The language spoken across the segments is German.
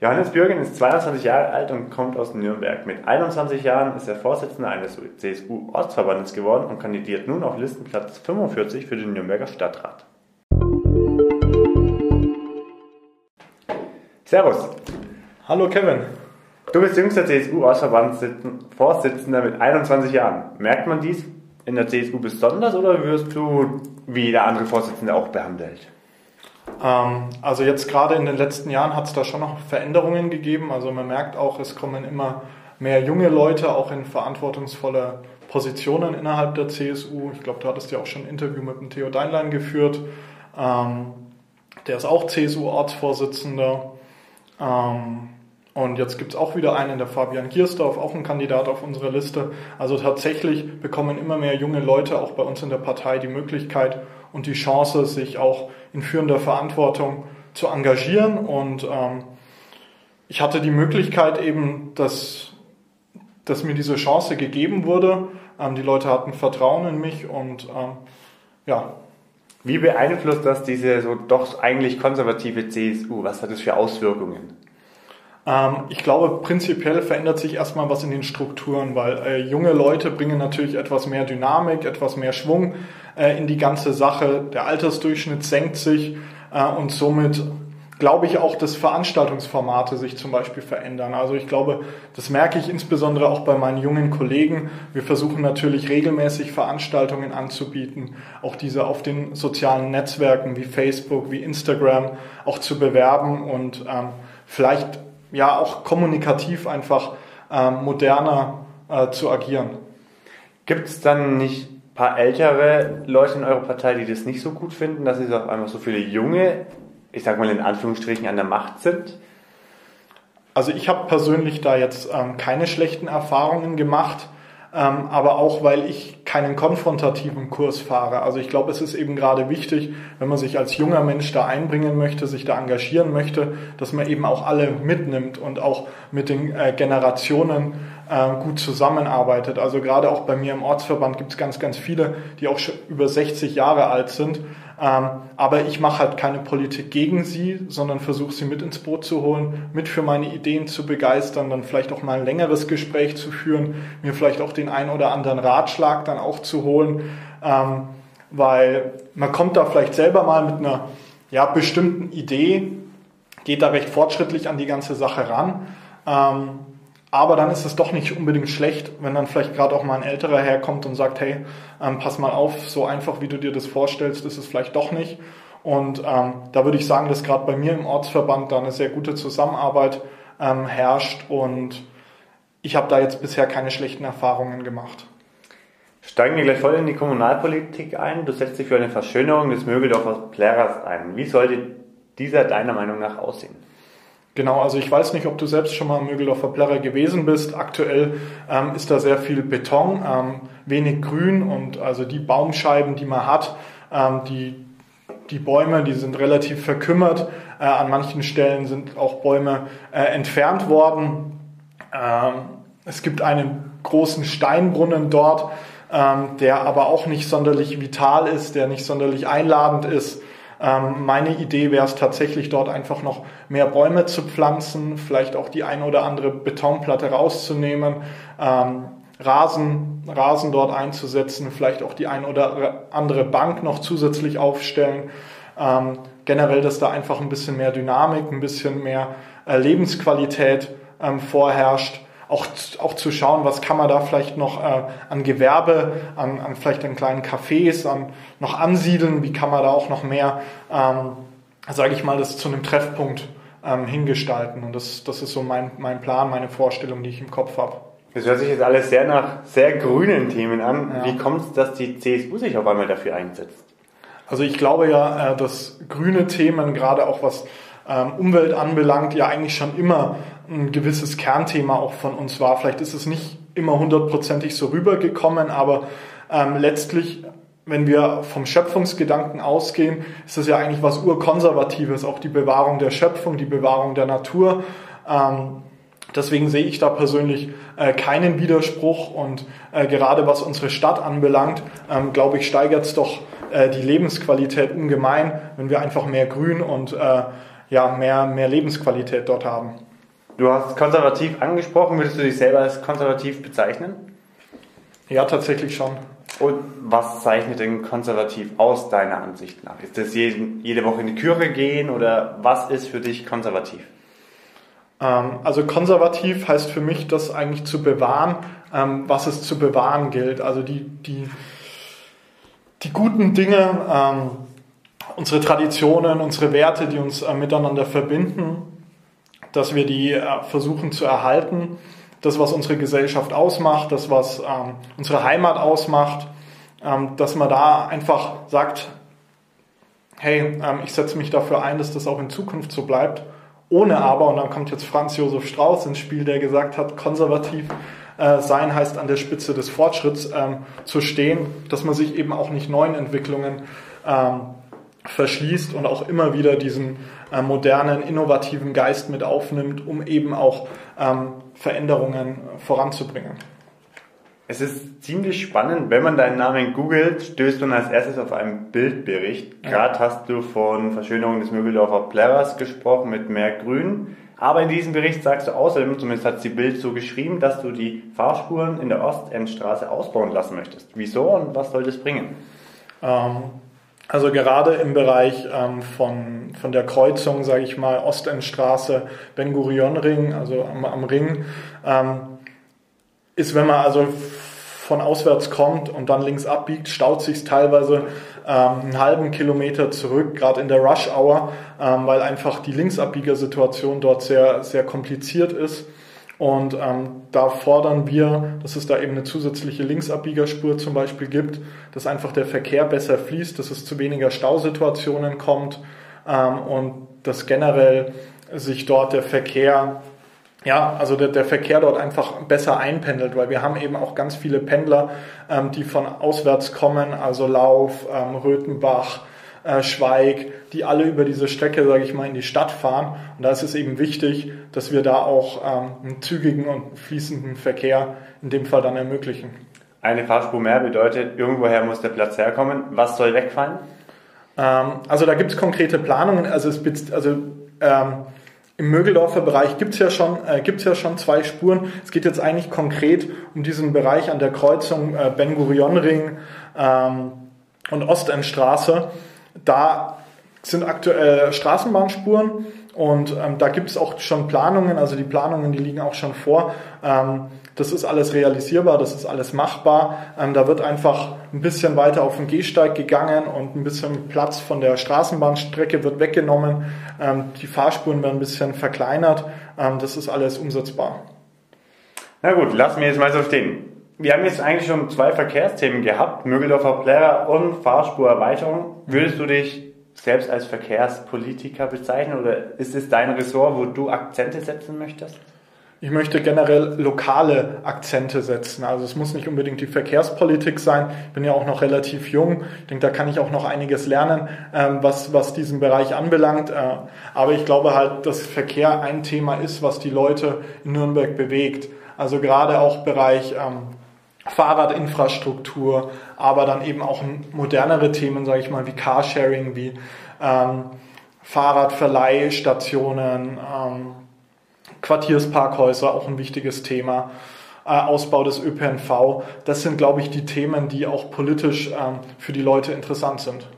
Johannes Bürgen ist 22 Jahre alt und kommt aus Nürnberg. Mit 21 Jahren ist er Vorsitzender eines CSU-Ortsverbandes geworden und kandidiert nun auf Listenplatz 45 für den Nürnberger Stadtrat. Servus. Hallo Kevin. Du bist jüngster CSU-Ortsverbandsvorsitzender mit 21 Jahren. Merkt man dies in der CSU besonders oder wirst du wie der andere Vorsitzende auch behandelt? Ähm, also jetzt gerade in den letzten Jahren hat es da schon noch Veränderungen gegeben. Also man merkt auch, es kommen immer mehr junge Leute auch in verantwortungsvolle Positionen innerhalb der CSU. Ich glaube, du hattest ja auch schon ein Interview mit dem Theo Deinlein geführt. Ähm, der ist auch CSU-Ortsvorsitzender. Ähm, und jetzt gibt es auch wieder einen, der Fabian Giersdorf, auch ein Kandidat auf unserer Liste. Also tatsächlich bekommen immer mehr junge Leute auch bei uns in der Partei die Möglichkeit und die Chance, sich auch in führender Verantwortung zu engagieren. Und ähm, ich hatte die Möglichkeit eben, dass, dass mir diese Chance gegeben wurde. Ähm, die Leute hatten Vertrauen in mich und ähm, ja. Wie beeinflusst das diese so doch eigentlich konservative CSU? Was hat das für Auswirkungen? Ähm, ich glaube, prinzipiell verändert sich erstmal was in den Strukturen, weil äh, junge Leute bringen natürlich etwas mehr Dynamik, etwas mehr Schwung äh, in die ganze Sache. Der Altersdurchschnitt senkt sich äh, und somit glaube ich auch, dass Veranstaltungsformate sich zum Beispiel verändern. Also ich glaube, das merke ich insbesondere auch bei meinen jungen Kollegen. Wir versuchen natürlich regelmäßig Veranstaltungen anzubieten, auch diese auf den sozialen Netzwerken wie Facebook, wie Instagram auch zu bewerben und ähm, vielleicht ja auch kommunikativ einfach ähm, moderner äh, zu agieren. Gibt es dann nicht paar ältere Leute in eurer Partei, die das nicht so gut finden, dass es auf einmal so viele junge, ich sag mal in Anführungsstrichen, an der Macht sind? Also ich habe persönlich da jetzt ähm, keine schlechten Erfahrungen gemacht ähm, aber auch weil ich keinen konfrontativen Kurs fahre. Also ich glaube, es ist eben gerade wichtig, wenn man sich als junger Mensch da einbringen möchte, sich da engagieren möchte, dass man eben auch alle mitnimmt und auch mit den äh, Generationen äh, gut zusammenarbeitet. Also gerade auch bei mir im Ortsverband gibt es ganz, ganz viele, die auch schon über 60 Jahre alt sind ähm, aber ich mache halt keine Politik gegen sie, sondern versuche sie mit ins Boot zu holen, mit für meine Ideen zu begeistern, dann vielleicht auch mal ein längeres Gespräch zu führen, mir vielleicht auch den einen oder anderen Ratschlag dann auch zu holen, ähm, weil man kommt da vielleicht selber mal mit einer ja, bestimmten Idee, geht da recht fortschrittlich an die ganze Sache ran. Ähm, aber dann ist es doch nicht unbedingt schlecht, wenn dann vielleicht gerade auch mal ein älterer herkommt und sagt, hey, ähm, pass mal auf, so einfach wie du dir das vorstellst, ist es vielleicht doch nicht. Und ähm, da würde ich sagen, dass gerade bei mir im Ortsverband da eine sehr gute Zusammenarbeit ähm, herrscht und ich habe da jetzt bisher keine schlechten Erfahrungen gemacht. Steigen wir gleich voll in die Kommunalpolitik ein. Du setzt dich für eine Verschönerung des Mögeldorfer Plärers ein. Wie sollte dieser deiner Meinung nach aussehen? Genau, also ich weiß nicht, ob du selbst schon mal im Mögeldorfer Plärrer gewesen bist. Aktuell ähm, ist da sehr viel Beton, ähm, wenig Grün und also die Baumscheiben, die man hat, ähm, die, die Bäume, die sind relativ verkümmert. Äh, an manchen Stellen sind auch Bäume äh, entfernt worden. Ähm, es gibt einen großen Steinbrunnen dort, ähm, der aber auch nicht sonderlich vital ist, der nicht sonderlich einladend ist. Ähm, meine Idee wäre es tatsächlich dort einfach noch mehr Bäume zu pflanzen, vielleicht auch die eine oder andere Betonplatte rauszunehmen, ähm, Rasen, Rasen dort einzusetzen, vielleicht auch die eine oder andere Bank noch zusätzlich aufstellen. Ähm, generell, dass da einfach ein bisschen mehr Dynamik, ein bisschen mehr äh, Lebensqualität ähm, vorherrscht auch, auch zu schauen, was kann man da vielleicht noch äh, an Gewerbe, an, an vielleicht an kleinen Cafés an, noch ansiedeln, wie kann man da auch noch mehr, ähm, sage ich mal, das zu einem Treffpunkt ähm, hingestalten. Und das, das ist so mein, mein Plan, meine Vorstellung, die ich im Kopf habe. Das hört sich jetzt alles sehr nach sehr grünen Themen an. Ja. Wie kommt es, dass die CSU sich auf einmal dafür einsetzt? Also ich glaube ja, äh, dass grüne Themen, gerade auch was Umwelt anbelangt, ja eigentlich schon immer ein gewisses Kernthema auch von uns war. Vielleicht ist es nicht immer hundertprozentig so rübergekommen, aber ähm, letztlich, wenn wir vom Schöpfungsgedanken ausgehen, ist es ja eigentlich was Urkonservatives, auch die Bewahrung der Schöpfung, die Bewahrung der Natur. Ähm, Deswegen sehe ich da persönlich äh, keinen Widerspruch und äh, gerade was unsere Stadt anbelangt, ähm, glaube ich, steigert es doch äh, die Lebensqualität ungemein, wenn wir einfach mehr Grün und äh, ja, mehr, mehr Lebensqualität dort haben. Du hast konservativ angesprochen. Würdest du dich selber als konservativ bezeichnen? Ja, tatsächlich schon. Und was zeichnet denn konservativ aus deiner Ansicht nach? Ist das jede Woche in die Küche gehen oder was ist für dich konservativ? Ähm, also konservativ heißt für mich, das eigentlich zu bewahren, ähm, was es zu bewahren gilt. Also die, die, die guten Dinge, ähm, unsere Traditionen, unsere Werte, die uns äh, miteinander verbinden, dass wir die äh, versuchen zu erhalten. Das, was unsere Gesellschaft ausmacht, das, was ähm, unsere Heimat ausmacht, ähm, dass man da einfach sagt, hey, ähm, ich setze mich dafür ein, dass das auch in Zukunft so bleibt. Ohne aber, und dann kommt jetzt Franz Josef Strauß ins Spiel, der gesagt hat, konservativ äh, sein heißt an der Spitze des Fortschritts zu stehen, dass man sich eben auch nicht neuen Entwicklungen ähm, verschließt und auch immer wieder diesen äh, modernen, innovativen Geist mit aufnimmt, um eben auch ähm, Veränderungen voranzubringen. Es ist ziemlich spannend, wenn man deinen Namen googelt, stößt man als erstes auf einen Bildbericht. Gerade hast du von Verschönerung des Mögeldorfer Plärrers gesprochen mit mehr Grün. Aber in diesem Bericht sagst du außerdem, zumindest hat die Bild so geschrieben, dass du die Fahrspuren in der Ostendstraße ausbauen lassen möchtest. Wieso und was soll das bringen? Ähm, also gerade im Bereich ähm, von, von der Kreuzung, sage ich mal, Ostendstraße, Ben-Gurion-Ring, also am, am Ring, ähm, ist, wenn man also von auswärts kommt und dann links abbiegt, staut sich teilweise ähm, einen halben Kilometer zurück, gerade in der Rush Hour, ähm, weil einfach die Linksabbiegersituation dort sehr, sehr kompliziert ist. Und ähm, da fordern wir, dass es da eben eine zusätzliche Linksabbiegerspur zum Beispiel gibt, dass einfach der Verkehr besser fließt, dass es zu weniger Stausituationen kommt ähm, und dass generell sich dort der Verkehr ja, also der, der Verkehr dort einfach besser einpendelt, weil wir haben eben auch ganz viele Pendler, ähm, die von auswärts kommen, also Lauf, ähm, Röthenbach, äh, Schweig, die alle über diese Strecke, sage ich mal, in die Stadt fahren. Und da ist es eben wichtig, dass wir da auch ähm, einen zügigen und fließenden Verkehr in dem Fall dann ermöglichen. Eine Fahrspur mehr bedeutet, irgendwoher muss der Platz herkommen. Was soll wegfallen? Ähm, also da gibt es konkrete Planungen. Also, es, also ähm, im Mögeldorfer Bereich gibt's ja, schon, äh, gibt's ja schon zwei Spuren. Es geht jetzt eigentlich konkret um diesen Bereich an der Kreuzung äh, Ben-Gurion-Ring ähm, und Ostendstraße. Da sind aktuell Straßenbahnspuren und ähm, da gibt es auch schon Planungen, also die Planungen, die liegen auch schon vor. Ähm, das ist alles realisierbar, das ist alles machbar. Ähm, da wird einfach ein bisschen weiter auf den Gehsteig gegangen und ein bisschen Platz von der Straßenbahnstrecke wird weggenommen. Ähm, die Fahrspuren werden ein bisschen verkleinert. Ähm, das ist alles umsetzbar. Na gut, lassen wir jetzt mal so stehen. Wir haben jetzt eigentlich schon zwei Verkehrsthemen gehabt, Mögeldorfer Plärrer und Fahrspurerweiterung. Würdest du dich selbst als Verkehrspolitiker bezeichnen oder ist es dein Ressort, wo du Akzente setzen möchtest? Ich möchte generell lokale Akzente setzen. Also es muss nicht unbedingt die Verkehrspolitik sein. Ich bin ja auch noch relativ jung. Ich denke, da kann ich auch noch einiges lernen, ähm, was, was diesen Bereich anbelangt. Äh, aber ich glaube halt, dass Verkehr ein Thema ist, was die Leute in Nürnberg bewegt. Also gerade auch Bereich ähm, Fahrradinfrastruktur, aber dann eben auch modernere Themen, sage ich mal, wie Carsharing, wie ähm, Fahrradverleihstationen, ähm, Quartiersparkhäuser, auch ein wichtiges Thema. Äh, Ausbau des ÖPNV. Das sind, glaube ich, die Themen, die auch politisch ähm, für die Leute interessant sind.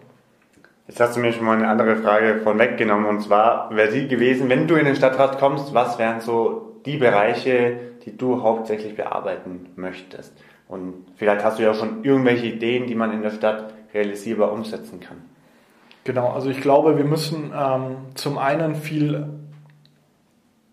Jetzt hast du mir schon mal eine andere Frage von weggenommen und zwar wäre die gewesen, wenn du in den Stadtrat kommst, was wären so die Bereiche, die du hauptsächlich bearbeiten möchtest? Und vielleicht hast du ja schon irgendwelche Ideen, die man in der Stadt realisierbar umsetzen kann. Genau, also ich glaube, wir müssen ähm, zum einen viel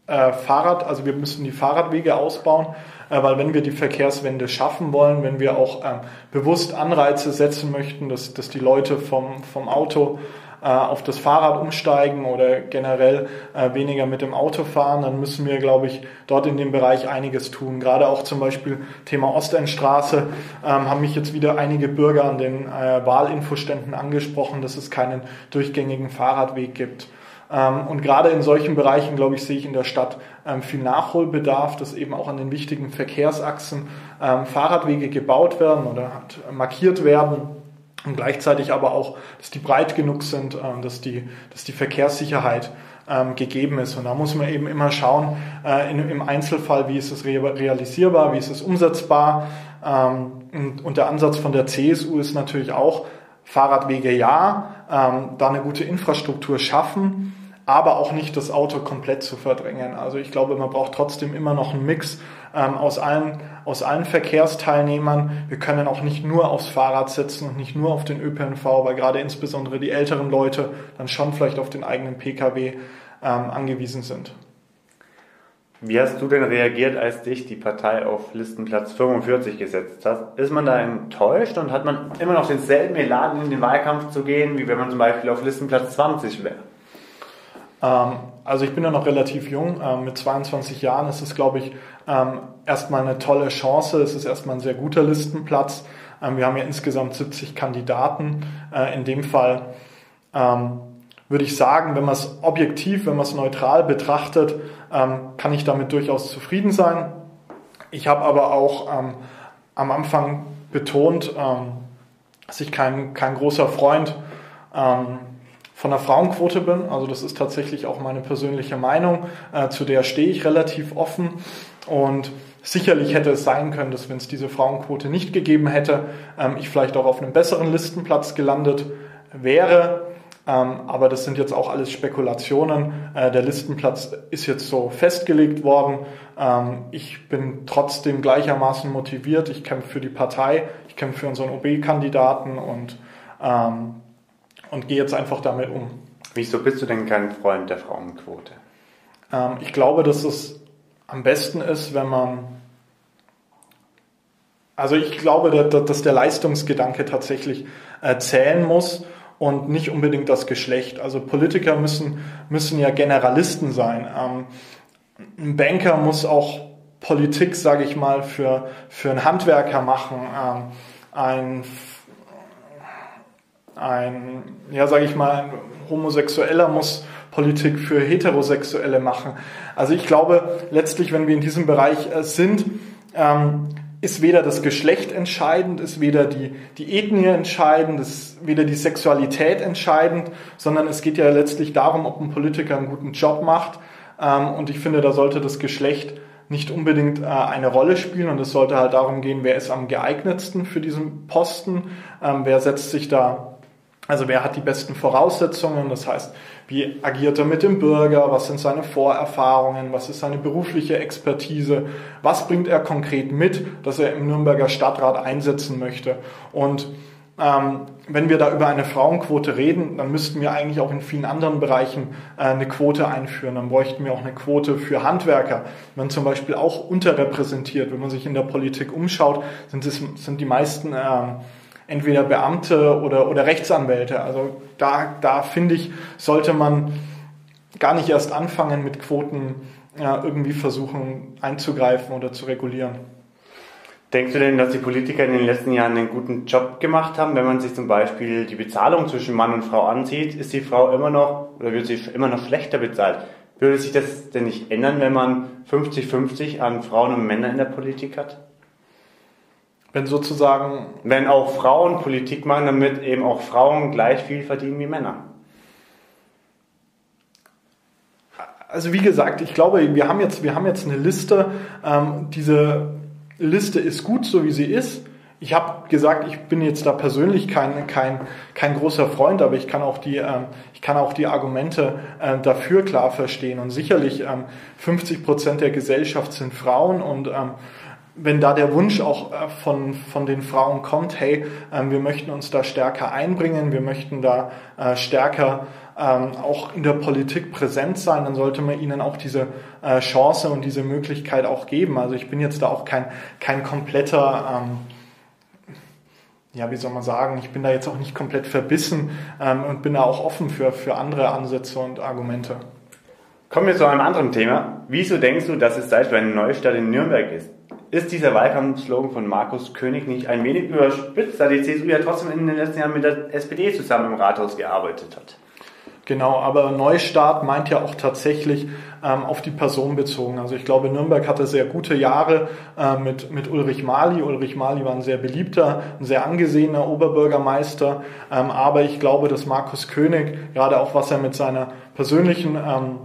äh, Fahrrad, also wir müssen die Fahrradwege ausbauen, äh, weil wenn wir die Verkehrswende schaffen wollen, wenn wir auch ähm, bewusst Anreize setzen möchten, dass, dass die Leute vom, vom Auto auf das Fahrrad umsteigen oder generell äh, weniger mit dem Auto fahren, dann müssen wir, glaube ich, dort in dem Bereich einiges tun. Gerade auch zum Beispiel Thema Ostendstraße ähm, haben mich jetzt wieder einige Bürger an den äh, Wahlinfoständen angesprochen, dass es keinen durchgängigen Fahrradweg gibt. Ähm, und gerade in solchen Bereichen, glaube ich, sehe ich in der Stadt ähm, viel Nachholbedarf, dass eben auch an den wichtigen Verkehrsachsen ähm, Fahrradwege gebaut werden oder markiert werden. Und gleichzeitig aber auch, dass die breit genug sind, dass die, dass die Verkehrssicherheit ähm, gegeben ist. Und da muss man eben immer schauen, äh, im Einzelfall, wie ist es realisierbar, wie ist es umsetzbar. Ähm, und, der Ansatz von der CSU ist natürlich auch, Fahrradwege ja, ähm, da eine gute Infrastruktur schaffen, aber auch nicht das Auto komplett zu verdrängen. Also ich glaube, man braucht trotzdem immer noch einen Mix ähm, aus, allen, aus allen Verkehrsteilnehmern. Wir können auch nicht nur aufs Fahrrad setzen und nicht nur auf den ÖPNV, weil gerade insbesondere die älteren Leute dann schon vielleicht auf den eigenen Pkw ähm, angewiesen sind. Wie hast du denn reagiert, als dich die Partei auf Listenplatz 45 gesetzt hat? Ist man da enttäuscht und hat man immer noch denselben Elan in den Wahlkampf zu gehen, wie wenn man zum Beispiel auf Listenplatz 20 wäre? Ähm, also ich bin ja noch relativ jung. Ähm, mit 22 Jahren ist es, glaube ich, ähm, erstmal eine tolle Chance. Es ist erstmal ein sehr guter Listenplatz. wir haben ja insgesamt 70 Kandidaten. Äh, in dem Fall würde ich sagen, wenn man es objektiv, wenn man es neutral betrachtet, kann ich damit durchaus zufrieden sein. Ich habe aber auch am Anfang betont, dass ich kein, kein großer Freund von der Frauenquote bin. Also das ist tatsächlich auch meine persönliche Meinung. Äh, zu der stehe ich relativ offen. Und sicherlich hätte es sein können, dass wenn es diese Frauenquote nicht gegeben hätte, ähm, ich vielleicht auch auf einem besseren Listenplatz gelandet wäre. Ähm, aber das sind jetzt auch alles Spekulationen. Äh, der Listenplatz ist jetzt so festgelegt worden. Ähm, ich bin trotzdem gleichermaßen motiviert. Ich kämpfe für die Partei, ich kämpfe für unseren OB-Kandidaten und ähm, und gehe jetzt einfach damit um. Wieso bist du denn kein Freund der Frauenquote? Ähm, ich glaube, dass es am besten ist, wenn man. Also ich glaube, dass der Leistungsgedanke tatsächlich äh, zählen muss und nicht unbedingt das Geschlecht. Also Politiker müssen, müssen ja Generalisten sein. Ähm, ein Banker muss auch Politik, sage ich mal, für, für einen Handwerker machen. Ähm, ein ein, ja, sage ich mal, ein Homosexueller muss Politik für Heterosexuelle machen. Also ich glaube, letztlich, wenn wir in diesem Bereich äh, sind, ähm, ist weder das Geschlecht entscheidend, ist weder die, die Ethnie entscheidend, ist weder die Sexualität entscheidend, sondern es geht ja letztlich darum, ob ein Politiker einen guten Job macht. Ähm, und ich finde, da sollte das Geschlecht nicht unbedingt äh, eine Rolle spielen und es sollte halt darum gehen, wer ist am geeignetsten für diesen Posten, ähm, wer setzt sich da also wer hat die besten Voraussetzungen? Das heißt, wie agiert er mit dem Bürger? Was sind seine Vorerfahrungen? Was ist seine berufliche Expertise? Was bringt er konkret mit, dass er im Nürnberger Stadtrat einsetzen möchte? Und ähm, wenn wir da über eine Frauenquote reden, dann müssten wir eigentlich auch in vielen anderen Bereichen äh, eine Quote einführen. Dann bräuchten wir auch eine Quote für Handwerker. Wenn zum Beispiel auch unterrepräsentiert, wenn man sich in der Politik umschaut, sind, es, sind die meisten ähm, entweder Beamte oder, oder Rechtsanwälte. Also da, da finde ich, sollte man gar nicht erst anfangen mit Quoten ja, irgendwie versuchen einzugreifen oder zu regulieren. Denkst du denn, dass die Politiker in den letzten Jahren einen guten Job gemacht haben? Wenn man sich zum Beispiel die Bezahlung zwischen Mann und Frau ansieht, ist die Frau immer noch oder wird sie immer noch schlechter bezahlt? Würde sich das denn nicht ändern, wenn man 50-50 an Frauen und Männer in der Politik hat? Wenn sozusagen. Wenn auch Frauen Politik machen, damit eben auch Frauen gleich viel verdienen wie Männer. Also wie gesagt, ich glaube, wir haben jetzt, wir haben jetzt eine Liste. Ähm, diese Liste ist gut, so wie sie ist. Ich habe gesagt, ich bin jetzt da persönlich kein, kein, kein großer Freund, aber ich kann auch die, ähm, ich kann auch die Argumente äh, dafür klar verstehen. Und sicherlich ähm, 50 Prozent der Gesellschaft sind Frauen und ähm, wenn da der Wunsch auch äh, von, von den Frauen kommt, hey, ähm, wir möchten uns da stärker einbringen, wir möchten da äh, stärker ähm, auch in der Politik präsent sein, dann sollte man ihnen auch diese äh, Chance und diese Möglichkeit auch geben. Also ich bin jetzt da auch kein, kein kompletter, ähm, ja, wie soll man sagen, ich bin da jetzt auch nicht komplett verbissen und bin da auch offen für, für andere Ansätze und Argumente. Kommen wir zu einem anderen Thema. Wieso denkst du, dass es Zeit für eine neue Stadt in Nürnberg ist? Ist dieser Wahlkampfslogan von Markus König nicht ein wenig überspitzt, da die CSU ja trotzdem in den letzten Jahren mit der SPD zusammen im Rathaus gearbeitet hat? Genau, aber Neustart meint ja auch tatsächlich ähm, auf die Person bezogen. Also ich glaube, Nürnberg hatte sehr gute Jahre äh, mit, mit Ulrich Mali. Ulrich Mali war ein sehr beliebter, ein sehr angesehener Oberbürgermeister. Ähm, aber ich glaube, dass Markus König, gerade auch was er mit seiner persönlichen ähm,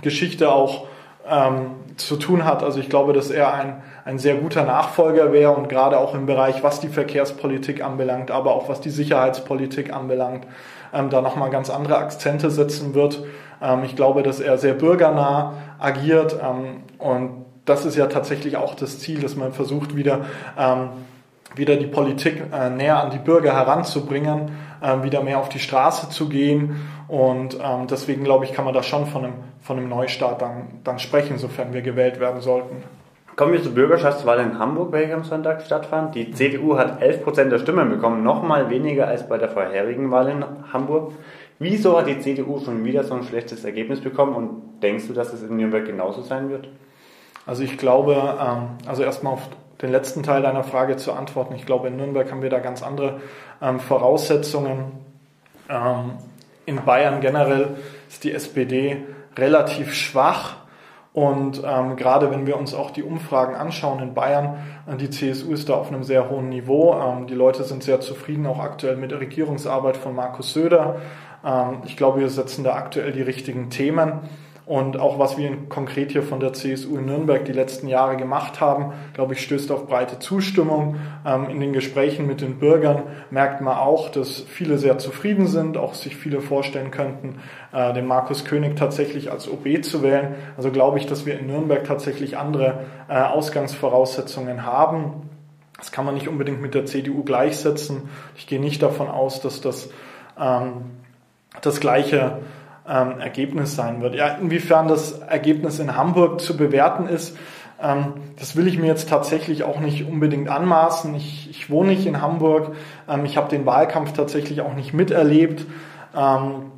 Geschichte auch ähm, zu tun hat. Also ich glaube, dass er ein, ein sehr guter Nachfolger wäre und gerade auch im Bereich, was die Verkehrspolitik anbelangt, aber auch was die Sicherheitspolitik anbelangt, ähm, da nochmal ganz andere Akzente setzen wird. Ähm, ich glaube, dass er sehr bürgernah agiert ähm, und das ist ja tatsächlich auch das Ziel, dass man versucht, wieder, ähm, wieder die Politik äh, näher an die Bürger heranzubringen, äh, wieder mehr auf die Straße zu gehen und ähm, deswegen glaube ich, kann man da schon von einem, von einem Neustart dann, dann sprechen, sofern wir gewählt werden sollten. Kommen wir zur Bürgerschaftswahl in Hamburg, welche am Sonntag stattfand. Die CDU hat 11% der Stimmen bekommen, nochmal weniger als bei der vorherigen Wahl in Hamburg. Wieso hat die CDU schon wieder so ein schlechtes Ergebnis bekommen und denkst du, dass es in Nürnberg genauso sein wird? Also ich glaube, ähm, also erstmal auf den letzten Teil deiner Frage zu antworten. Ich glaube, in Nürnberg haben wir da ganz andere ähm, Voraussetzungen. Ähm, in Bayern generell ist die SPD relativ schwach und ähm, gerade wenn wir uns auch die Umfragen anschauen in Bayern, äh, die CSU ist da auf einem sehr hohen Niveau. Ähm, die Leute sind sehr zufrieden, auch aktuell mit der Regierungsarbeit von Markus Söder. Ähm, ich glaube, wir setzen da aktuell die richtigen Themen. Und auch was wir konkret hier von der CSU in Nürnberg die letzten Jahre gemacht haben, glaube ich, stößt auf breite Zustimmung. Ähm, in den Gesprächen mit den Bürgern merkt man auch, dass viele sehr zufrieden sind, auch sich viele vorstellen könnten, äh, den Markus König tatsächlich als OB zu wählen. Also glaube ich, dass wir in Nürnberg tatsächlich andere äh, Ausgangsvoraussetzungen haben. Das kann man nicht unbedingt mit der CDU gleichsetzen. Ich gehe nicht davon aus, dass das ähm, das gleiche ähm, Ergebnis sein wird. Ja, inwiefern das Ergebnis in Hamburg zu bewerten ist, ähm, das will ich mir jetzt tatsächlich auch nicht unbedingt anmaßen. Ich, ich wohne nicht in Hamburg. Ähm, ich habe den Wahlkampf tatsächlich auch nicht miterlebt. Ähm,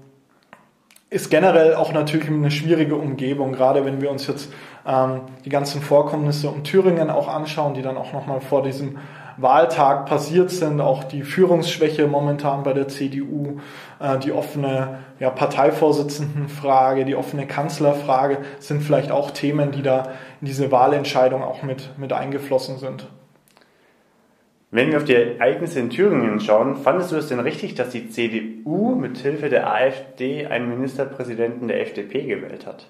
ist generell auch natürlich eine schwierige Umgebung, gerade wenn wir uns jetzt ähm, die ganzen Vorkommnisse um Thüringen auch anschauen, die dann auch nochmal vor diesem Wahltag passiert sind, auch die Führungsschwäche momentan bei der CDU, äh, die offene ja, Parteivorsitzendenfrage, die offene Kanzlerfrage sind vielleicht auch Themen, die da in diese Wahlentscheidung auch mit, mit eingeflossen sind. Wenn wir auf die Ereignisse in Thüringen schauen, fandest du es denn richtig, dass die CDU mit Hilfe der AfD einen Ministerpräsidenten der FDP gewählt hat?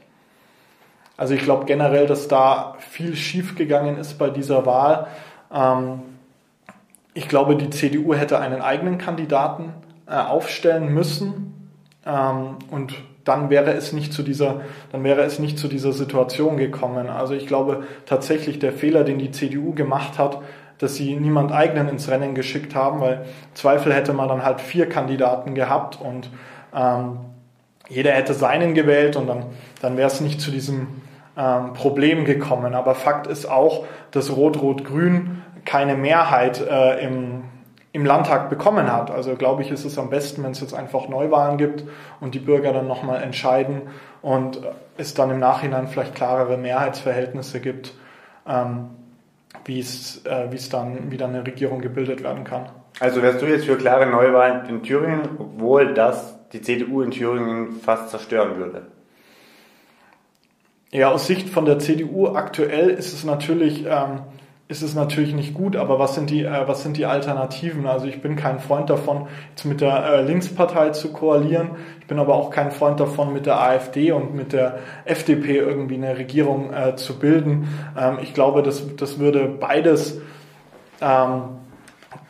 Also ich glaube generell, dass da viel schiefgegangen ist bei dieser Wahl. Ähm, ich glaube, die CDU hätte einen eigenen Kandidaten äh, aufstellen müssen ähm, und dann wäre es nicht zu dieser, dann wäre es nicht zu dieser Situation gekommen. Also ich glaube tatsächlich der Fehler, den die CDU gemacht hat, dass sie niemand eigenen ins Rennen geschickt haben, weil Zweifel hätte man dann halt vier Kandidaten gehabt und ähm, jeder hätte seinen gewählt und dann, dann wäre es nicht zu diesem ähm, Problem gekommen. Aber Fakt ist auch, dass Rot-Rot-Grün keine Mehrheit äh, im, im Landtag bekommen hat. Also glaube ich, ist es am besten, wenn es jetzt einfach Neuwahlen gibt und die Bürger dann nochmal entscheiden und es dann im Nachhinein vielleicht klarere Mehrheitsverhältnisse gibt, ähm, wie es, äh, wie es dann wieder eine Regierung gebildet werden kann. Also wärst du jetzt für klare Neuwahlen in Thüringen, obwohl das die CDU in Thüringen fast zerstören würde? Ja, aus Sicht von der CDU aktuell ist es natürlich ähm, ist es natürlich nicht gut, aber was sind die, äh, was sind die Alternativen? Also ich bin kein Freund davon, jetzt mit der äh, Linkspartei zu koalieren. Ich bin aber auch kein Freund davon, mit der AfD und mit der FDP irgendwie eine Regierung äh, zu bilden. Ähm, ich glaube, das, das würde beides ähm,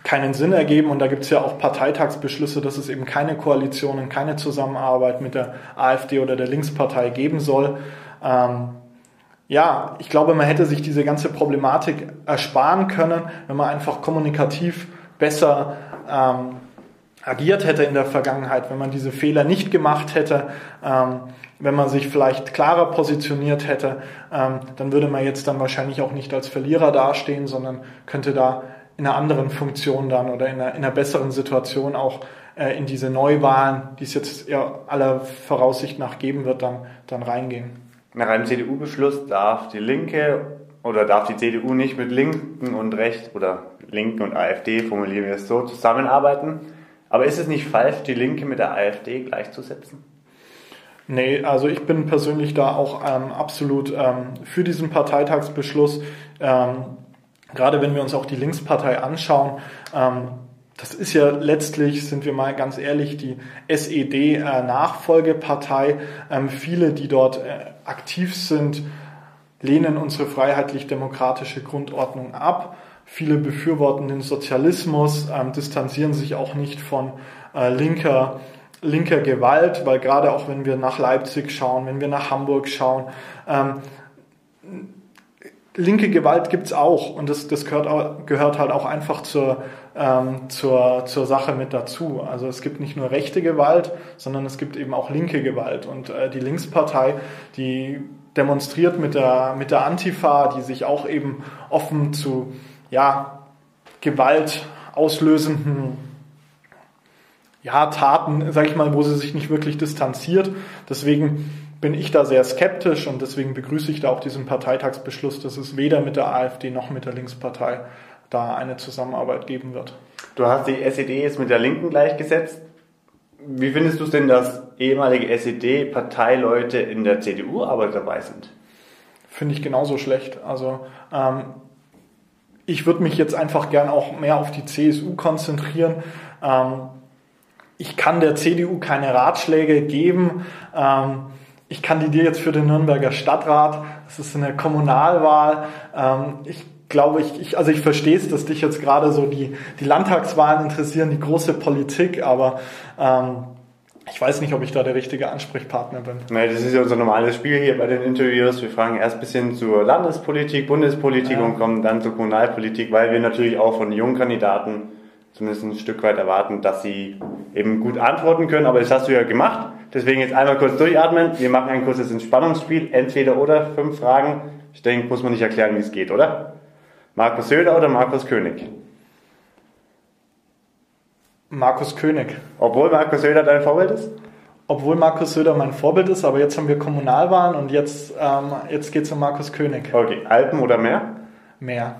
keinen Sinn ergeben und da gibt es ja auch Parteitagsbeschlüsse, dass es eben keine Koalitionen, keine Zusammenarbeit mit der AfD oder der Linkspartei geben soll. Ähm, ja, ich glaube, man hätte sich diese ganze Problematik ersparen können, wenn man einfach kommunikativ besser ähm, agiert hätte in der Vergangenheit, wenn man diese Fehler nicht gemacht hätte, ähm, wenn man sich vielleicht klarer positioniert hätte, ähm, dann würde man jetzt dann wahrscheinlich auch nicht als Verlierer dastehen, sondern könnte da in einer anderen Funktion dann oder in einer, in einer besseren Situation auch äh, in diese Neuwahlen, die es jetzt ja aller Voraussicht nach geben wird, dann, dann reingehen. Nach einem CDU-Beschluss darf die Linke oder darf die CDU nicht mit Linken und Recht oder Linken und AfD, formulieren wir es so, zusammenarbeiten. Aber ist es nicht falsch, die Linke mit der AfD gleichzusetzen? Nee, also ich bin persönlich da auch ähm, absolut ähm, für diesen Parteitagsbeschluss. Ähm, gerade wenn wir uns auch die Linkspartei anschauen, ähm, das ist ja letztlich, sind wir mal ganz ehrlich, die SED-Nachfolgepartei. Äh, ähm, viele, die dort äh, aktiv sind, lehnen unsere freiheitlich-demokratische Grundordnung ab. Viele befürworten den Sozialismus, ähm, distanzieren sich auch nicht von äh, linker, linker Gewalt, weil gerade auch wenn wir nach Leipzig schauen, wenn wir nach Hamburg schauen, ähm, linke Gewalt gibt's auch und das, das gehört, gehört halt auch einfach zur, ähm, zur, zur Sache mit dazu. Also es gibt nicht nur rechte Gewalt, sondern es gibt eben auch linke Gewalt. Und äh, die Linkspartei, die demonstriert mit der, mit der Antifa, die sich auch eben offen zu ja, Gewalt auslösenden ja, Taten, sag ich mal, wo sie sich nicht wirklich distanziert. Deswegen bin ich da sehr skeptisch und deswegen begrüße ich da auch diesen Parteitagsbeschluss, dass es weder mit der AfD noch mit der Linkspartei da eine Zusammenarbeit geben wird. Du hast die SED jetzt mit der Linken gleichgesetzt. Wie findest du es denn, dass ehemalige SED-Parteileute in der CDU aber dabei sind? Finde ich genauso schlecht. Also ähm, ich würde mich jetzt einfach gern auch mehr auf die CSU konzentrieren. Ähm, ich kann der CDU keine Ratschläge geben. Ähm, ich kandidiere jetzt für den Nürnberger Stadtrat. Das ist eine Kommunalwahl. Ähm, ich glaube, ich, ich, also ich verstehe es, dass dich jetzt gerade so die, die Landtagswahlen interessieren, die große Politik, aber ähm, ich weiß nicht, ob ich da der richtige Ansprechpartner bin. Nein, das ist ja unser normales Spiel hier bei den Interviews. Wir fragen erst ein bisschen zur Landespolitik, Bundespolitik ja. und kommen dann zur Kommunalpolitik, weil wir natürlich auch von jungen Kandidaten zumindest ein Stück weit erwarten, dass sie eben gut antworten können. Aber das hast du ja gemacht. Deswegen jetzt einmal kurz durchatmen. Wir machen ein kurzes Entspannungsspiel. Entweder oder fünf Fragen. Ich denke, muss man nicht erklären, wie es geht, oder? Markus Söder oder Markus König? Markus König. Obwohl Markus Söder dein Vorbild ist? Obwohl Markus Söder mein Vorbild ist, aber jetzt haben wir Kommunalwahlen und jetzt, ähm, jetzt geht es um Markus König. Okay, Alpen oder Meer? Meer.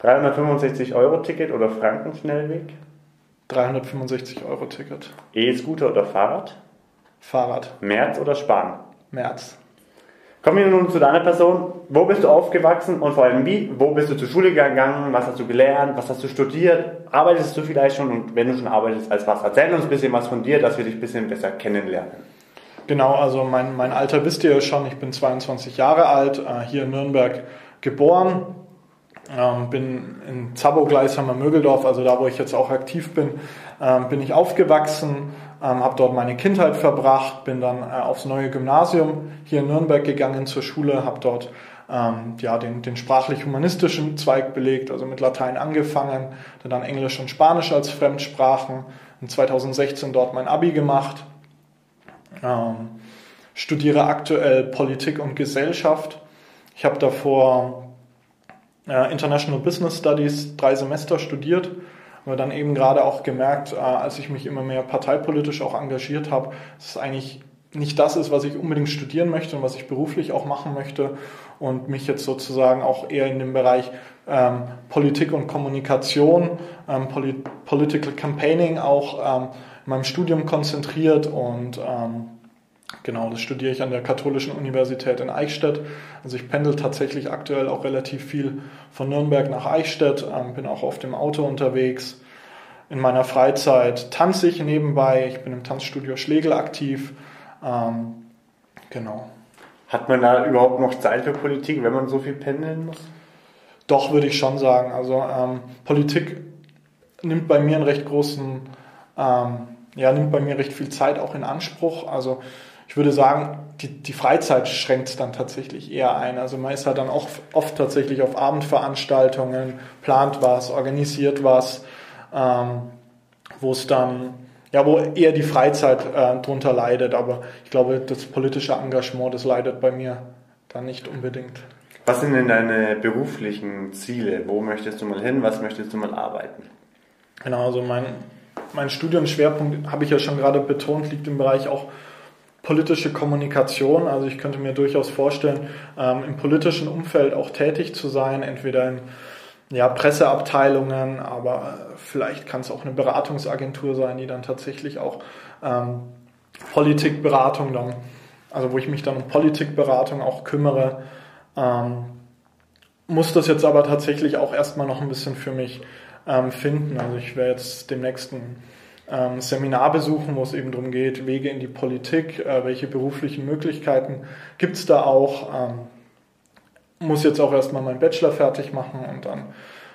365 Euro Ticket oder Frankenschnellweg? 365 Euro Ticket. E-Scooter oder Fahrrad? Fahrrad. März oder Spahn? März. Kommen wir nun zu deiner Person. Wo bist du aufgewachsen und vor allem wie? Wo bist du zur Schule gegangen? Was hast du gelernt? Was hast du studiert? Arbeitest du vielleicht schon? Und wenn du schon arbeitest, als was? Erzähl uns ein bisschen was von dir, dass wir dich ein bisschen besser kennenlernen. Genau, also mein, mein Alter wisst ihr ja schon. Ich bin 22 Jahre alt, äh, hier in Nürnberg geboren. Ähm, bin in Zabbo-Gleisheimer Mögeldorf, also da, wo ich jetzt auch aktiv bin, ähm, bin ich aufgewachsen ähm, habe dort meine Kindheit verbracht, bin dann äh, aufs neue Gymnasium hier in Nürnberg gegangen zur Schule, habe dort ähm, ja, den, den sprachlich-humanistischen Zweig belegt, also mit Latein angefangen, dann Englisch und Spanisch als Fremdsprachen, in 2016 dort mein Abi gemacht, ähm, studiere aktuell Politik und Gesellschaft. Ich habe davor äh, International Business Studies drei Semester studiert aber dann eben gerade auch gemerkt, äh, als ich mich immer mehr parteipolitisch auch engagiert habe, dass es eigentlich nicht das ist, was ich unbedingt studieren möchte und was ich beruflich auch machen möchte und mich jetzt sozusagen auch eher in dem Bereich ähm, Politik und Kommunikation, ähm, Polit Political Campaigning auch ähm, in meinem Studium konzentriert und ähm, Genau, das studiere ich an der Katholischen Universität in Eichstätt. Also ich pendel tatsächlich aktuell auch relativ viel von Nürnberg nach Eichstätt, ähm, bin auch oft im Auto unterwegs. In meiner Freizeit tanze ich nebenbei, ich bin im Tanzstudio Schlegel aktiv. Ähm, genau. Hat man da überhaupt noch Zeit für Politik, wenn man so viel pendeln muss? Doch, würde ich schon sagen. Also ähm, Politik nimmt bei mir einen recht großen, ähm, ja, nimmt bei mir recht viel Zeit auch in Anspruch. Also ich würde sagen, die, die Freizeit schränkt es dann tatsächlich eher ein. Also man ist halt dann auch oft tatsächlich auf Abendveranstaltungen, plant was, organisiert was, ähm, wo es dann, ja, wo eher die Freizeit äh, drunter leidet. Aber ich glaube, das politische Engagement, das leidet bei mir dann nicht unbedingt. Was sind denn deine beruflichen Ziele? Wo möchtest du mal hin? Was möchtest du mal arbeiten? Genau, also mein, mein Studienschwerpunkt, habe ich ja schon gerade betont, liegt im Bereich auch politische Kommunikation. Also ich könnte mir durchaus vorstellen, ähm, im politischen Umfeld auch tätig zu sein, entweder in ja, Presseabteilungen, aber vielleicht kann es auch eine Beratungsagentur sein, die dann tatsächlich auch ähm, Politikberatung dann also wo ich mich dann um Politikberatung auch kümmere. Ähm, muss das jetzt aber tatsächlich auch erstmal noch ein bisschen für mich ähm, finden. Also ich werde jetzt demnächst ein ähm, Seminar besuchen, wo es eben darum geht, Wege in die Politik, äh, welche beruflichen Möglichkeiten gibt es da auch. Ähm, muss jetzt auch erstmal meinen Bachelor fertig machen und dann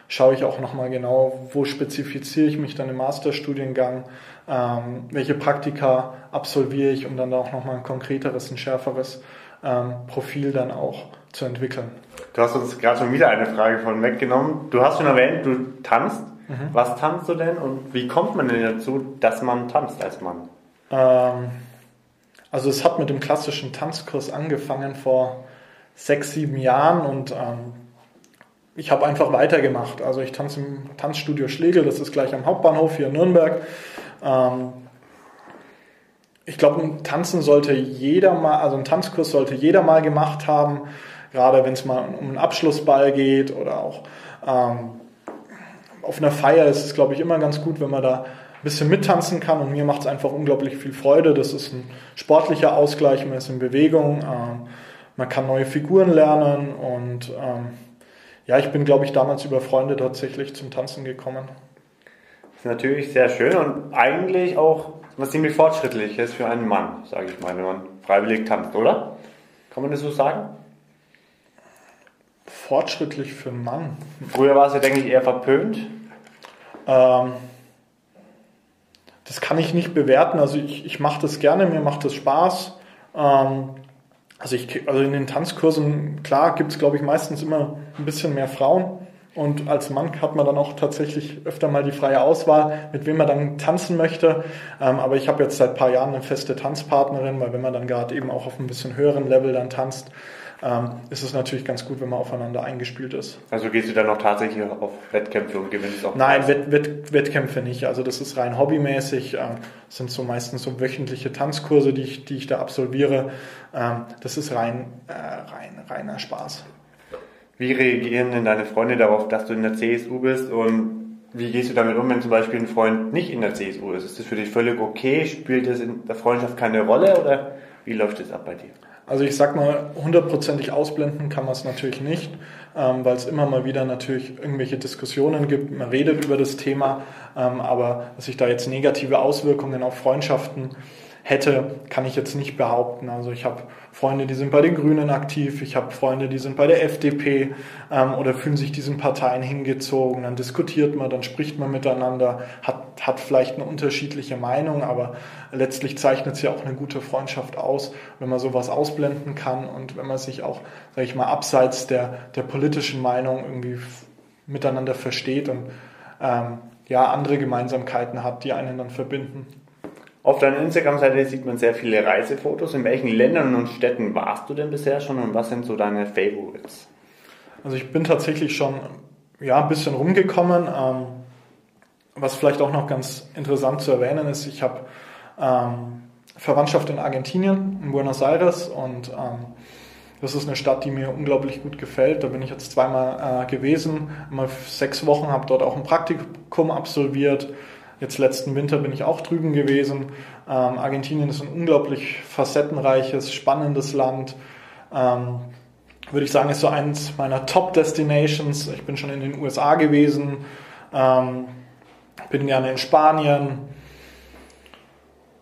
schaue ich auch nochmal genau, wo spezifiziere ich mich dann im Masterstudiengang, ähm, welche Praktika absolviere ich, um dann auch nochmal ein konkreteres, ein schärferes ähm, Profil dann auch zu entwickeln. Du hast uns gerade schon wieder eine Frage von weggenommen. Du hast schon erwähnt, du tanzt. Mhm. Was tanzt du denn und wie kommt man denn dazu, dass man tanzt als Mann? Ähm, also es hat mit dem klassischen Tanzkurs angefangen vor sechs, sieben Jahren und ähm, ich habe einfach weitergemacht. Also ich tanze im Tanzstudio Schlegel, das ist gleich am Hauptbahnhof hier in Nürnberg. Ähm, ich glaube, Tanzen sollte jeder mal, also ein Tanzkurs sollte jeder mal gemacht haben, gerade wenn es mal um einen Abschlussball geht oder auch ähm, auf einer Feier ist es, glaube ich, immer ganz gut, wenn man da ein bisschen mittanzen kann und mir macht es einfach unglaublich viel Freude. Das ist ein sportlicher Ausgleich, man ist in Bewegung, ähm, man kann neue Figuren lernen und ähm, ja, ich bin, glaube ich, damals über Freunde tatsächlich zum Tanzen gekommen. Das ist natürlich sehr schön und eigentlich auch was ziemlich fortschrittliches für einen Mann, sage ich mal, wenn man freiwillig tanzt, oder? Kann man das so sagen? Fortschrittlich für einen Mann. Früher war es ja, denke ich, eher verpönt. Ähm, das kann ich nicht bewerten. Also ich, ich mache das gerne, mir macht das Spaß. Ähm, also, ich, also in den Tanzkursen, klar, gibt es, glaube ich, meistens immer ein bisschen mehr Frauen. Und als Mann hat man dann auch tatsächlich öfter mal die freie Auswahl, mit wem man dann tanzen möchte. Ähm, aber ich habe jetzt seit ein paar Jahren eine feste Tanzpartnerin, weil wenn man dann gerade eben auch auf ein bisschen höheren Level dann tanzt, ähm, ist es natürlich ganz gut, wenn man aufeinander eingespielt ist. Also gehst du dann noch tatsächlich auf Wettkämpfe und gewinnst auch? Nein, Wett, Wett, Wettkämpfe nicht. Also das ist rein hobbymäßig. Ähm, das sind so meistens so wöchentliche Tanzkurse, die ich, die ich da absolviere. Ähm, das ist rein, äh, rein, reiner Spaß. Wie reagieren denn deine Freunde darauf, dass du in der CSU bist und wie gehst du damit um, wenn zum Beispiel ein Freund nicht in der CSU ist? Ist das für dich völlig okay? Spielt das in der Freundschaft keine Rolle oder wie läuft das ab bei dir? Also ich sag mal, hundertprozentig ausblenden kann man es natürlich nicht, ähm, weil es immer mal wieder natürlich irgendwelche Diskussionen gibt. Man redet über das Thema, ähm, aber dass sich da jetzt negative Auswirkungen auf Freundschaften hätte, kann ich jetzt nicht behaupten. Also ich habe Freunde, die sind bei den Grünen aktiv, ich habe Freunde, die sind bei der FDP ähm, oder fühlen sich diesen Parteien hingezogen. Dann diskutiert man, dann spricht man miteinander, hat, hat vielleicht eine unterschiedliche Meinung, aber letztlich zeichnet sich auch eine gute Freundschaft aus, wenn man sowas ausblenden kann und wenn man sich auch, sage ich mal, abseits der, der politischen Meinung irgendwie miteinander versteht und ähm, ja, andere Gemeinsamkeiten hat, die einen dann verbinden. Auf deiner Instagram-Seite sieht man sehr viele Reisefotos. In welchen Ländern und Städten warst du denn bisher schon und was sind so deine Favorites? Also ich bin tatsächlich schon ja, ein bisschen rumgekommen. Ähm, was vielleicht auch noch ganz interessant zu erwähnen ist, ich habe ähm, Verwandtschaft in Argentinien, in Buenos Aires und ähm, das ist eine Stadt, die mir unglaublich gut gefällt. Da bin ich jetzt zweimal äh, gewesen, mal sechs Wochen, habe dort auch ein Praktikum absolviert Jetzt letzten Winter bin ich auch drüben gewesen. Ähm, Argentinien ist ein unglaublich facettenreiches, spannendes Land. Ähm, würde ich sagen, ist so eins meiner Top-Destinations. Ich bin schon in den USA gewesen, ähm, bin gerne in Spanien.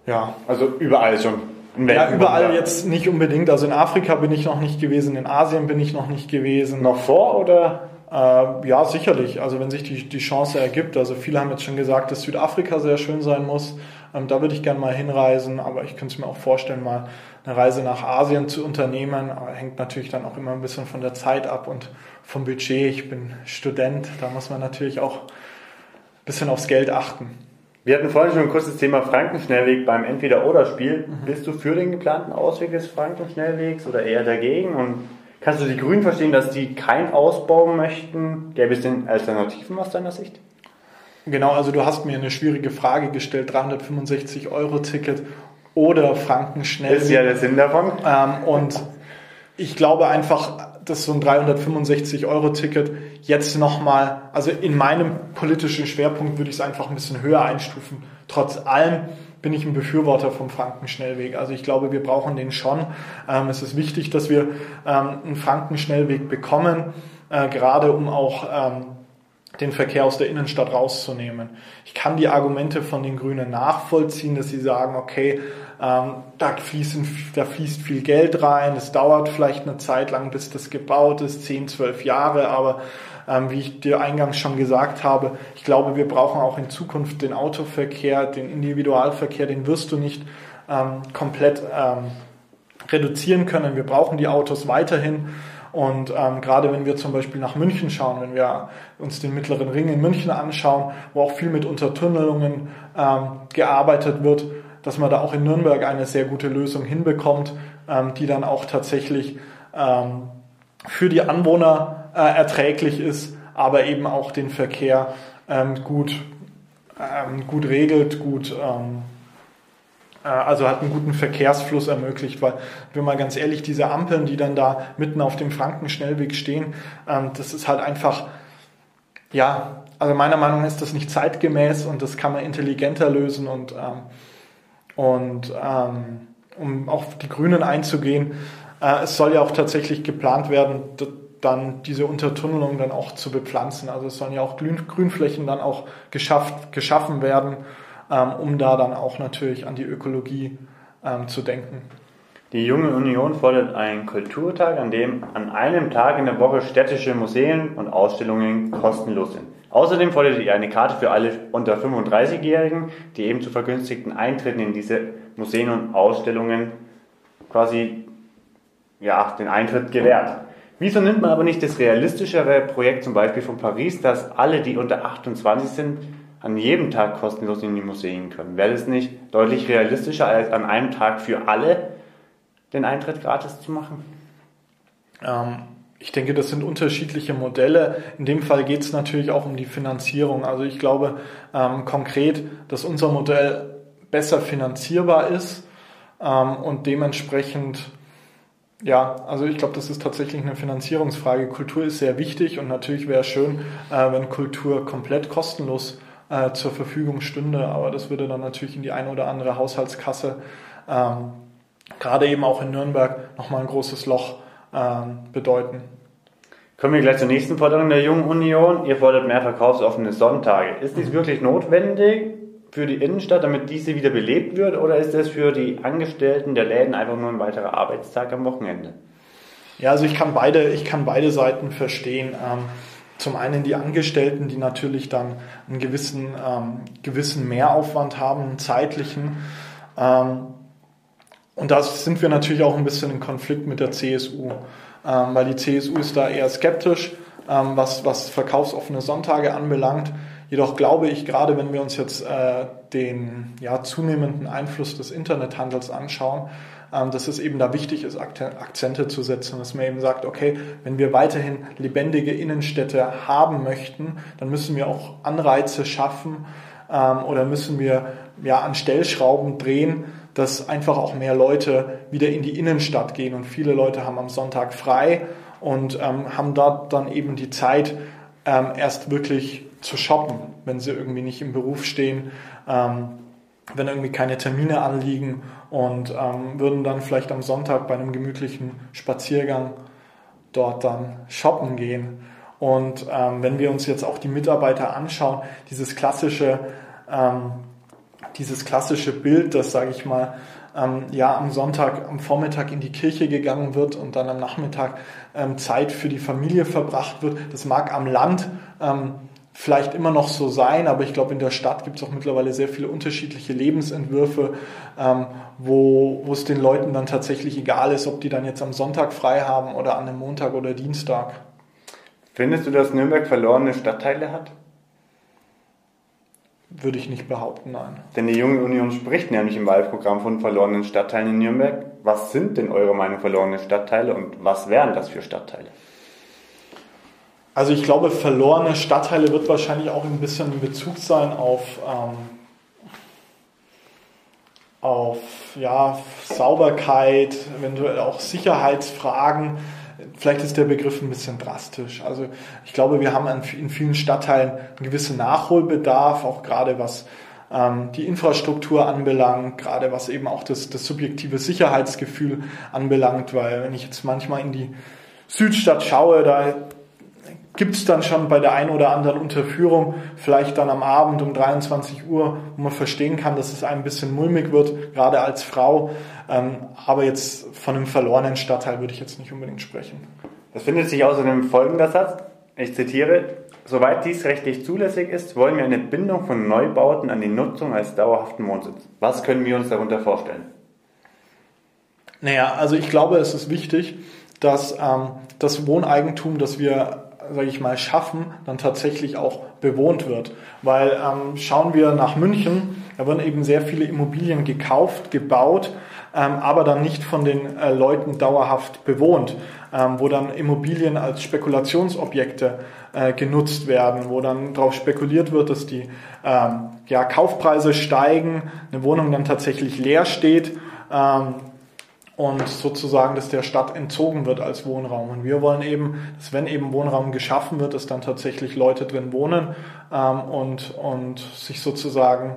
Ja. Also überall schon. Ja, überall jetzt nicht unbedingt. Also in Afrika bin ich noch nicht gewesen, in Asien bin ich noch nicht gewesen. Noch vor oder? Äh, ja, sicherlich. Also wenn sich die, die Chance ergibt. Also viele haben jetzt schon gesagt, dass Südafrika sehr schön sein muss. Ähm, da würde ich gerne mal hinreisen, aber ich könnte es mir auch vorstellen, mal eine Reise nach Asien zu unternehmen. Aber hängt natürlich dann auch immer ein bisschen von der Zeit ab und vom Budget. Ich bin Student, da muss man natürlich auch ein bisschen aufs Geld achten. Wir hatten vorhin schon ein kurzes Thema Frankenschnellweg beim Entweder-Oder-Spiel. Mhm. Bist du für den geplanten Ausweg des Frankenschnellwegs oder eher dagegen? Und Kannst du die Grünen verstehen, dass die keinen Ausbau möchten? Gäbe es denn Alternativen aus deiner Sicht? Genau, also du hast mir eine schwierige Frage gestellt, 365 Euro Ticket oder Franken schnell. Ist ja der Sinn davon. Ähm, und ich glaube einfach, dass so ein 365 Euro Ticket jetzt nochmal, also in meinem politischen Schwerpunkt würde ich es einfach ein bisschen höher einstufen. Trotz allem bin ich ein Befürworter vom Frankenschnellweg. Also ich glaube, wir brauchen den schon. Ähm, es ist wichtig, dass wir ähm, einen Frankenschnellweg bekommen, äh, gerade um auch ähm, den Verkehr aus der Innenstadt rauszunehmen. Ich kann die Argumente von den Grünen nachvollziehen, dass sie sagen, okay, ähm, da, fließen, da fließt viel Geld rein, es dauert vielleicht eine Zeit lang, bis das gebaut ist, 10, 12 Jahre, aber wie ich dir eingangs schon gesagt habe, ich glaube, wir brauchen auch in Zukunft den Autoverkehr, den Individualverkehr, den wirst du nicht ähm, komplett ähm, reduzieren können. Wir brauchen die Autos weiterhin. Und ähm, gerade wenn wir zum Beispiel nach München schauen, wenn wir uns den mittleren Ring in München anschauen, wo auch viel mit Untertunnelungen ähm, gearbeitet wird, dass man da auch in Nürnberg eine sehr gute Lösung hinbekommt, ähm, die dann auch tatsächlich ähm, für die Anwohner äh, erträglich ist, aber eben auch den Verkehr ähm, gut, ähm, gut regelt, gut ähm, äh, also hat einen guten Verkehrsfluss ermöglicht, weil, wenn mal ganz ehrlich, diese Ampeln, die dann da mitten auf dem Frankenschnellweg stehen, ähm, das ist halt einfach, ja, also meiner Meinung nach ist das nicht zeitgemäß und das kann man intelligenter lösen und, ähm, und ähm, um auf die Grünen einzugehen, äh, es soll ja auch tatsächlich geplant werden, dann diese Untertunnelung dann auch zu bepflanzen. Also es sollen ja auch Grünflächen dann auch geschafft, geschaffen werden ähm, um da dann auch natürlich an die Ökologie ähm, zu denken. Die Junge Union fordert einen Kulturtag, an dem an einem Tag in der Woche städtische Museen und Ausstellungen kostenlos sind. Außerdem fordert ihr eine Karte für alle unter 35-Jährigen, die eben zu vergünstigten Eintritten in diese Museen und Ausstellungen quasi ja, den Eintritt gewährt. Wieso nimmt man aber nicht das realistischere Projekt zum Beispiel von Paris, dass alle, die unter 28 sind, an jedem Tag kostenlos in die Museen können. Wäre es nicht deutlich realistischer, als an einem Tag für alle den Eintritt gratis zu machen? Ähm, ich denke, das sind unterschiedliche Modelle. In dem Fall geht es natürlich auch um die Finanzierung. Also ich glaube ähm, konkret, dass unser Modell besser finanzierbar ist ähm, und dementsprechend ja, also ich glaube, das ist tatsächlich eine Finanzierungsfrage. Kultur ist sehr wichtig und natürlich wäre es schön, äh, wenn Kultur komplett kostenlos äh, zur Verfügung stünde. Aber das würde dann natürlich in die eine oder andere Haushaltskasse, ähm, gerade eben auch in Nürnberg, nochmal ein großes Loch ähm, bedeuten. Kommen wir gleich zur nächsten Forderung der Jungen Union. Ihr fordert mehr verkaufsoffene Sonntage. Ist dies wirklich notwendig für die Innenstadt, damit diese wieder belebt wird? Oder ist das für die Angestellten der Läden einfach nur ein weiterer Arbeitstag am Wochenende? Ja, also ich kann beide, ich kann beide Seiten verstehen. Ähm, zum einen die Angestellten, die natürlich dann einen gewissen, ähm, gewissen Mehraufwand haben, einen zeitlichen. Ähm, und da sind wir natürlich auch ein bisschen in Konflikt mit der CSU, weil die CSU ist da eher skeptisch, was, was verkaufsoffene Sonntage anbelangt. Jedoch glaube ich, gerade wenn wir uns jetzt äh, den ja, zunehmenden Einfluss des Internethandels anschauen, ähm, dass es eben da wichtig ist, Akzente zu setzen, dass man eben sagt, okay, wenn wir weiterhin lebendige Innenstädte haben möchten, dann müssen wir auch Anreize schaffen ähm, oder müssen wir ja an Stellschrauben drehen, dass einfach auch mehr Leute wieder in die Innenstadt gehen. Und viele Leute haben am Sonntag frei und ähm, haben dort dann eben die Zeit, erst wirklich zu shoppen, wenn sie irgendwie nicht im Beruf stehen wenn irgendwie keine Termine anliegen und ähm, würden dann vielleicht am Sonntag bei einem gemütlichen Spaziergang dort dann shoppen gehen. Und ähm, wenn wir uns jetzt auch die Mitarbeiter anschauen, dieses klassische, ähm, dieses klassische Bild, das sage ich mal, ähm, ja am Sonntag, am Vormittag in die Kirche gegangen wird und dann am Nachmittag ähm, Zeit für die Familie verbracht wird, das mag am Land ähm, vielleicht immer noch so sein, aber ich glaube, in der Stadt gibt es auch mittlerweile sehr viele unterschiedliche Lebensentwürfe, ähm, wo, wo es den Leuten dann tatsächlich egal ist, ob die dann jetzt am Sonntag frei haben oder an einem Montag oder Dienstag. Findest du, dass Nürnberg verlorene Stadtteile hat? Würde ich nicht behaupten, nein. Denn die Junge Union spricht nämlich im Wahlprogramm von verlorenen Stadtteilen in Nürnberg. Was sind denn eure Meinung verlorene Stadtteile und was wären das für Stadtteile? Also ich glaube, verlorene Stadtteile wird wahrscheinlich auch ein bisschen in Bezug sein auf, ähm, auf ja, Sauberkeit, eventuell auch Sicherheitsfragen. Vielleicht ist der Begriff ein bisschen drastisch. Also ich glaube, wir haben in vielen Stadtteilen einen gewissen Nachholbedarf, auch gerade was die Infrastruktur anbelangt, gerade was eben auch das, das subjektive Sicherheitsgefühl anbelangt, weil wenn ich jetzt manchmal in die Südstadt schaue, da gibt es dann schon bei der einen oder anderen Unterführung, vielleicht dann am Abend um 23 Uhr, wo man verstehen kann, dass es ein bisschen mulmig wird, gerade als Frau. Ähm, aber jetzt von einem verlorenen Stadtteil würde ich jetzt nicht unbedingt sprechen. Das findet sich außerdem folgender Satz. Ich zitiere, soweit dies rechtlich zulässig ist, wollen wir eine Bindung von Neubauten an die Nutzung als dauerhaften Wohnsitz. Was können wir uns darunter vorstellen? Naja, also ich glaube, es ist wichtig, dass ähm, das Wohneigentum, das wir sage ich mal, schaffen, dann tatsächlich auch bewohnt wird. Weil ähm, schauen wir nach München, da werden eben sehr viele Immobilien gekauft, gebaut, ähm, aber dann nicht von den äh, Leuten dauerhaft bewohnt, ähm, wo dann Immobilien als Spekulationsobjekte äh, genutzt werden, wo dann darauf spekuliert wird, dass die ähm, ja, Kaufpreise steigen, eine Wohnung dann tatsächlich leer steht ähm, und sozusagen, dass der Stadt entzogen wird als Wohnraum. Und wir wollen eben, dass wenn eben Wohnraum geschaffen wird, dass dann tatsächlich Leute drin wohnen ähm, und, und sich sozusagen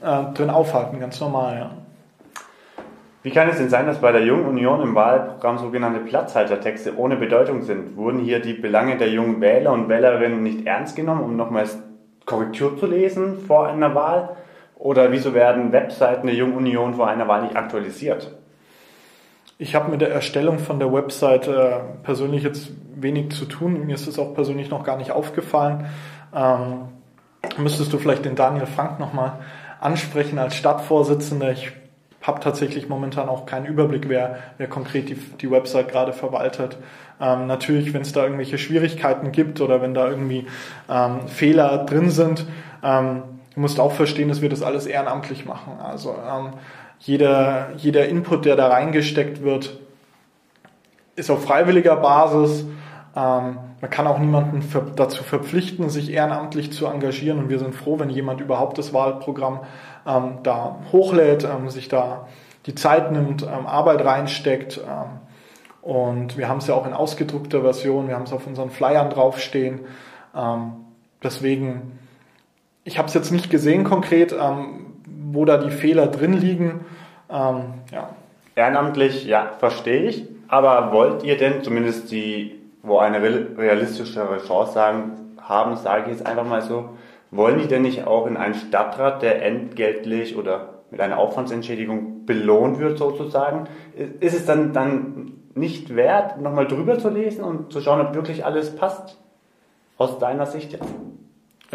äh, drin aufhalten, ganz normal. Ja. Wie kann es denn sein, dass bei der Jungen Union im Wahlprogramm sogenannte Platzhaltertexte ohne Bedeutung sind? Wurden hier die Belange der jungen Wähler und Wählerinnen nicht ernst genommen, um nochmals Korrektur zu lesen vor einer Wahl? Oder wieso werden Webseiten der Jungen Union vor einer Wahl nicht aktualisiert? Ich habe mit der Erstellung von der Website äh, persönlich jetzt wenig zu tun. Mir ist es auch persönlich noch gar nicht aufgefallen. Ähm, müsstest du vielleicht den Daniel Frank nochmal ansprechen als Stadtvorsitzender. Ich habe tatsächlich momentan auch keinen Überblick, wer, wer konkret die, die Website gerade verwaltet. Ähm, natürlich, wenn es da irgendwelche Schwierigkeiten gibt oder wenn da irgendwie ähm, Fehler drin sind, ähm, du musst auch verstehen, dass wir das alles ehrenamtlich machen. Also ähm, jeder, jeder Input, der da reingesteckt wird, ist auf freiwilliger Basis. Ähm, man kann auch niemanden für, dazu verpflichten, sich ehrenamtlich zu engagieren. Und wir sind froh, wenn jemand überhaupt das Wahlprogramm ähm, da hochlädt, ähm, sich da die Zeit nimmt, ähm, Arbeit reinsteckt. Ähm, und wir haben es ja auch in ausgedruckter Version, wir haben es auf unseren Flyern draufstehen. Ähm, deswegen, ich habe es jetzt nicht gesehen konkret, wo da die Fehler drin liegen. Ähm, ja. Ehrenamtlich, ja, verstehe ich. Aber wollt ihr denn zumindest die, wo eine realistischere Chance haben, sage ich jetzt einfach mal so, wollen die denn nicht auch in einen Stadtrat, der entgeltlich oder mit einer Aufwandsentschädigung belohnt wird sozusagen? Ist es dann, dann nicht wert, nochmal drüber zu lesen und zu schauen, ob wirklich alles passt? Aus deiner Sicht jetzt?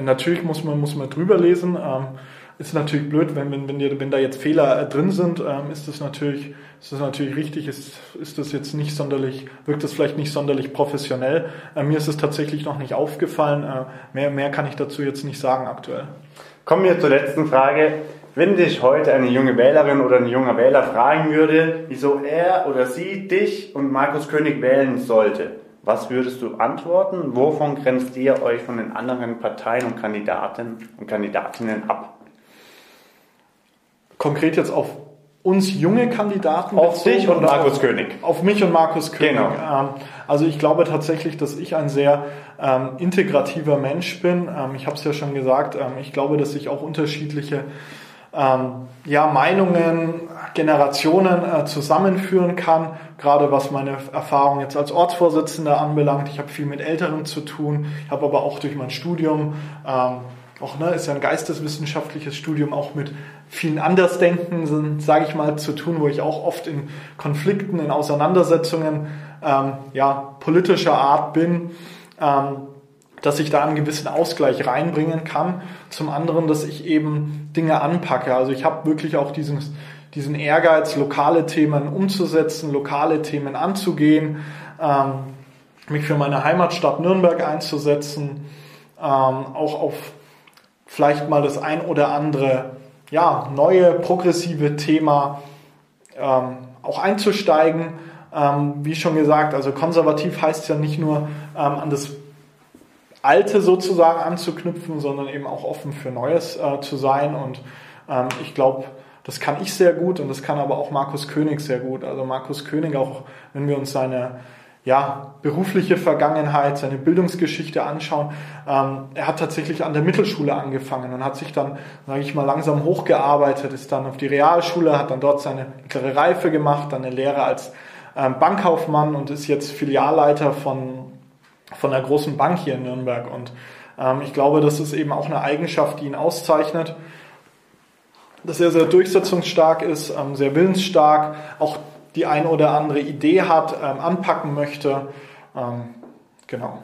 Natürlich muss man, muss man drüber lesen. Ähm, ist natürlich blöd, wenn, wenn, wenn, wenn da jetzt Fehler äh, drin sind, ähm, ist das natürlich, ist das natürlich richtig, ist, ist das jetzt nicht sonderlich, wirkt das vielleicht nicht sonderlich professionell. Äh, mir ist es tatsächlich noch nicht aufgefallen. Äh, mehr, mehr kann ich dazu jetzt nicht sagen aktuell. Kommen wir zur letzten Frage. Wenn dich heute eine junge Wählerin oder ein junger Wähler fragen würde, wieso er oder sie dich und Markus König wählen sollte, was würdest du antworten? Wovon grenzt ihr euch von den anderen Parteien und Kandidaten und Kandidatinnen ab? Konkret jetzt auf uns junge Kandidaten. Auf dich und Markus König. Auf mich und Markus König. Genau. Ähm, also ich glaube tatsächlich, dass ich ein sehr ähm, integrativer Mensch bin. Ähm, ich habe es ja schon gesagt, ähm, ich glaube, dass ich auch unterschiedliche ähm, ja, Meinungen, Generationen äh, zusammenführen kann, gerade was meine Erfahrung jetzt als Ortsvorsitzender anbelangt. Ich habe viel mit Älteren zu tun, ich habe aber auch durch mein Studium ähm, auch ne, ist ja ein geisteswissenschaftliches Studium, auch mit vielen Andersdenken, sage ich mal, zu tun, wo ich auch oft in Konflikten, in Auseinandersetzungen ähm, ja, politischer Art bin, ähm, dass ich da einen gewissen Ausgleich reinbringen kann. Zum anderen, dass ich eben Dinge anpacke. Also ich habe wirklich auch diesen, diesen Ehrgeiz, lokale Themen umzusetzen, lokale Themen anzugehen, ähm, mich für meine Heimatstadt Nürnberg einzusetzen, ähm, auch auf vielleicht mal das ein oder andere ja, neue progressive Thema ähm, auch einzusteigen. Ähm, wie schon gesagt, also konservativ heißt ja nicht nur ähm, an das Alte sozusagen anzuknüpfen, sondern eben auch offen für Neues äh, zu sein. Und ähm, ich glaube, das kann ich sehr gut und das kann aber auch Markus König sehr gut. Also Markus König, auch wenn wir uns seine ja, berufliche Vergangenheit, seine Bildungsgeschichte anschauen. Ähm, er hat tatsächlich an der Mittelschule angefangen und hat sich dann, sage ich mal, langsam hochgearbeitet, ist dann auf die Realschule, hat dann dort seine mittlere Reife gemacht, dann eine Lehre als ähm, Bankkaufmann und ist jetzt Filialleiter von, von einer großen Bank hier in Nürnberg. Und ähm, ich glaube, das ist eben auch eine Eigenschaft, die ihn auszeichnet dass er sehr durchsetzungsstark ist, ähm, sehr willensstark, auch die ein oder andere Idee hat, ähm, anpacken möchte. Ähm, genau.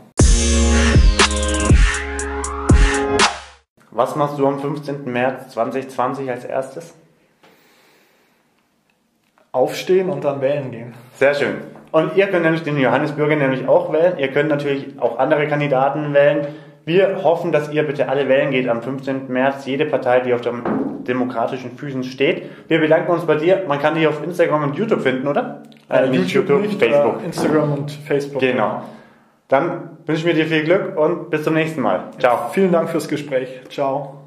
Was machst du am 15. März 2020 als erstes? Aufstehen und dann wählen gehen. Sehr schön. Und ihr könnt nämlich den Johannes Bürger nämlich auch wählen. Ihr könnt natürlich auch andere Kandidaten wählen. Wir hoffen, dass ihr bitte alle wählen geht am 15. März. Jede Partei, die auf dem demokratischen Füßen steht. Wir bedanken uns bei dir. Man kann dich auf Instagram und YouTube finden, oder? Äh, äh nicht YouTube, YouTube nicht, Facebook. Äh, Instagram und Facebook. Genau. Dann wünsche ich mir dir viel Glück und bis zum nächsten Mal. Ciao. Vielen Dank fürs Gespräch. Ciao.